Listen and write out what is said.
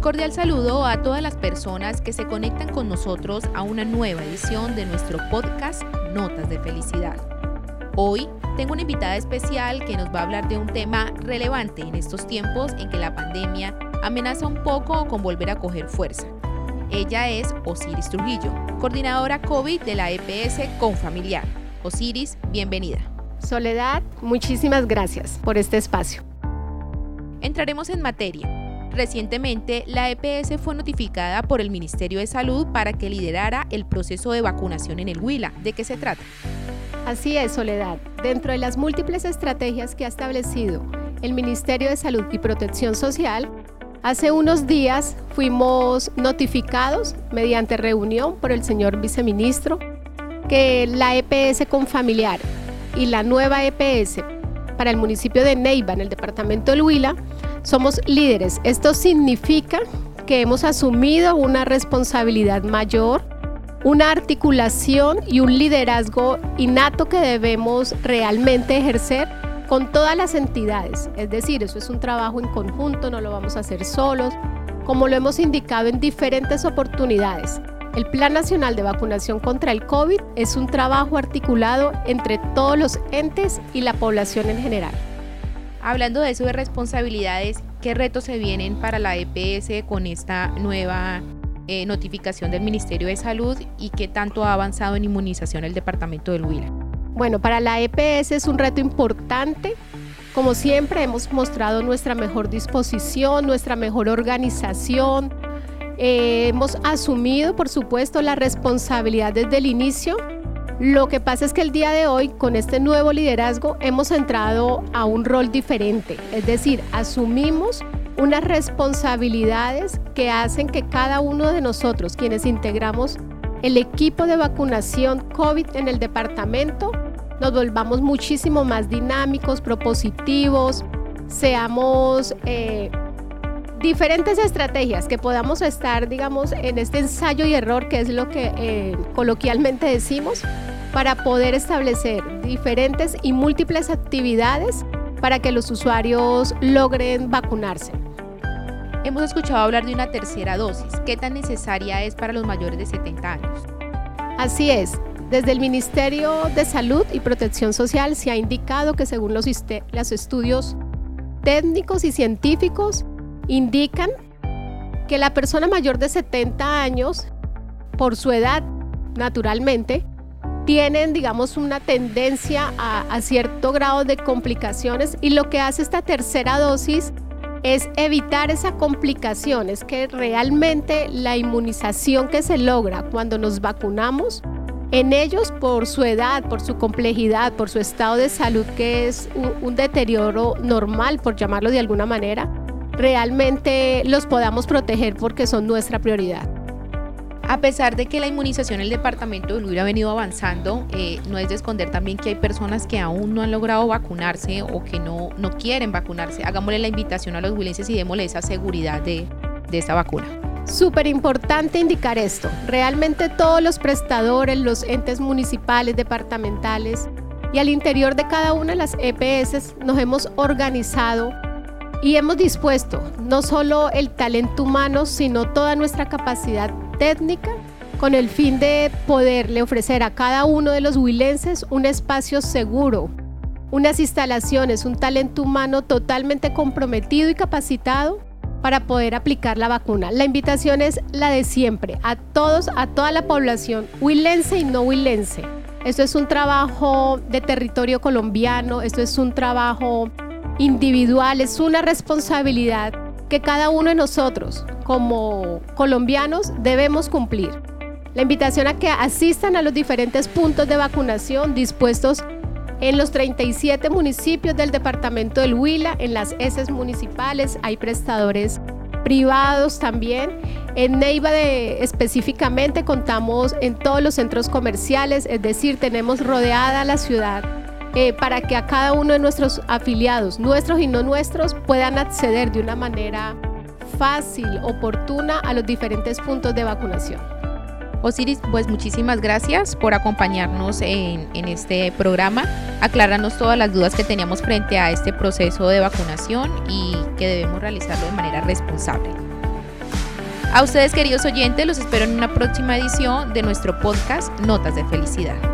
cordial saludo a todas las personas que se conectan con nosotros a una nueva edición de nuestro podcast Notas de Felicidad. Hoy tengo una invitada especial que nos va a hablar de un tema relevante en estos tiempos en que la pandemia amenaza un poco con volver a coger fuerza. Ella es Osiris Trujillo, coordinadora COVID de la EPS Confamiliar. Osiris, bienvenida. Soledad, muchísimas gracias por este espacio. Entraremos en materia Recientemente, la EPS fue notificada por el Ministerio de Salud para que liderara el proceso de vacunación en el Huila. ¿De qué se trata? Así es, Soledad. Dentro de las múltiples estrategias que ha establecido el Ministerio de Salud y Protección Social, hace unos días fuimos notificados mediante reunión por el señor viceministro que la EPS con familiar y la nueva EPS para el municipio de Neiva, en el departamento del Huila, somos líderes. Esto significa que hemos asumido una responsabilidad mayor, una articulación y un liderazgo innato que debemos realmente ejercer con todas las entidades. Es decir, eso es un trabajo en conjunto, no lo vamos a hacer solos, como lo hemos indicado en diferentes oportunidades. El Plan Nacional de Vacunación contra el COVID es un trabajo articulado entre todos los entes y la población en general. Hablando de eso de responsabilidades, ¿qué retos se vienen para la EPS con esta nueva eh, notificación del Ministerio de Salud y qué tanto ha avanzado en inmunización el departamento del Huila? Bueno, para la EPS es un reto importante. Como siempre, hemos mostrado nuestra mejor disposición, nuestra mejor organización. Eh, hemos asumido, por supuesto, la responsabilidad desde el inicio lo que pasa es que el día de hoy, con este nuevo liderazgo, hemos entrado a un rol diferente, es decir, asumimos unas responsabilidades que hacen que cada uno de nosotros, quienes integramos el equipo de vacunación COVID en el departamento, nos volvamos muchísimo más dinámicos, propositivos, seamos eh, diferentes estrategias que podamos estar, digamos, en este ensayo y error, que es lo que eh, coloquialmente decimos, para poder establecer diferentes y múltiples actividades para que los usuarios logren vacunarse. Hemos escuchado hablar de una tercera dosis. ¿Qué tan necesaria es para los mayores de 70 años? Así es. Desde el Ministerio de Salud y Protección Social se ha indicado que según los, los estudios técnicos y científicos indican que la persona mayor de 70 años, por su edad, naturalmente, tienen, digamos, una tendencia a, cierto grado de complicaciones y lo que hace esta tercera dosis es evitar esa complicación, es que realmente la inmunización que se logra cuando nos vacunamos, en ellos por su edad, por su complejidad, por su estado de salud, que es un deterioro normal, por llamarlo de alguna manera, realmente los podamos proteger porque son nuestra prioridad. A pesar de que la inmunización en el departamento de Huila ha venido avanzando, eh, no es de esconder también que hay personas que aún no han logrado vacunarse o que no, no quieren vacunarse. Hagámosle la invitación a los huilenses y démosle esa seguridad de, de esta vacuna. Súper importante indicar esto. Realmente todos los prestadores, los entes municipales, departamentales y al interior de cada una de las EPS nos hemos organizado y hemos dispuesto no solo el talento humano, sino toda nuestra capacidad técnica con el fin de poderle ofrecer a cada uno de los huilenses un espacio seguro, unas instalaciones, un talento humano totalmente comprometido y capacitado para poder aplicar la vacuna. La invitación es la de siempre, a todos, a toda la población, huilense y no huilense. Esto es un trabajo de territorio colombiano, esto es un trabajo individual, es una responsabilidad que cada uno de nosotros como colombianos debemos cumplir. La invitación a que asistan a los diferentes puntos de vacunación dispuestos en los 37 municipios del departamento del Huila, en las ESES municipales, hay prestadores privados también. En Neiva de, específicamente contamos en todos los centros comerciales, es decir, tenemos rodeada la ciudad eh, para que a cada uno de nuestros afiliados, nuestros y no nuestros, puedan acceder de una manera fácil, oportuna a los diferentes puntos de vacunación. Osiris, pues muchísimas gracias por acompañarnos en, en, este programa, aclararnos todas las dudas que teníamos frente a este proceso de vacunación y que debemos realizarlo de manera responsable. A ustedes queridos oyentes los espero en una próxima edición de nuestro podcast Notas de Felicidad.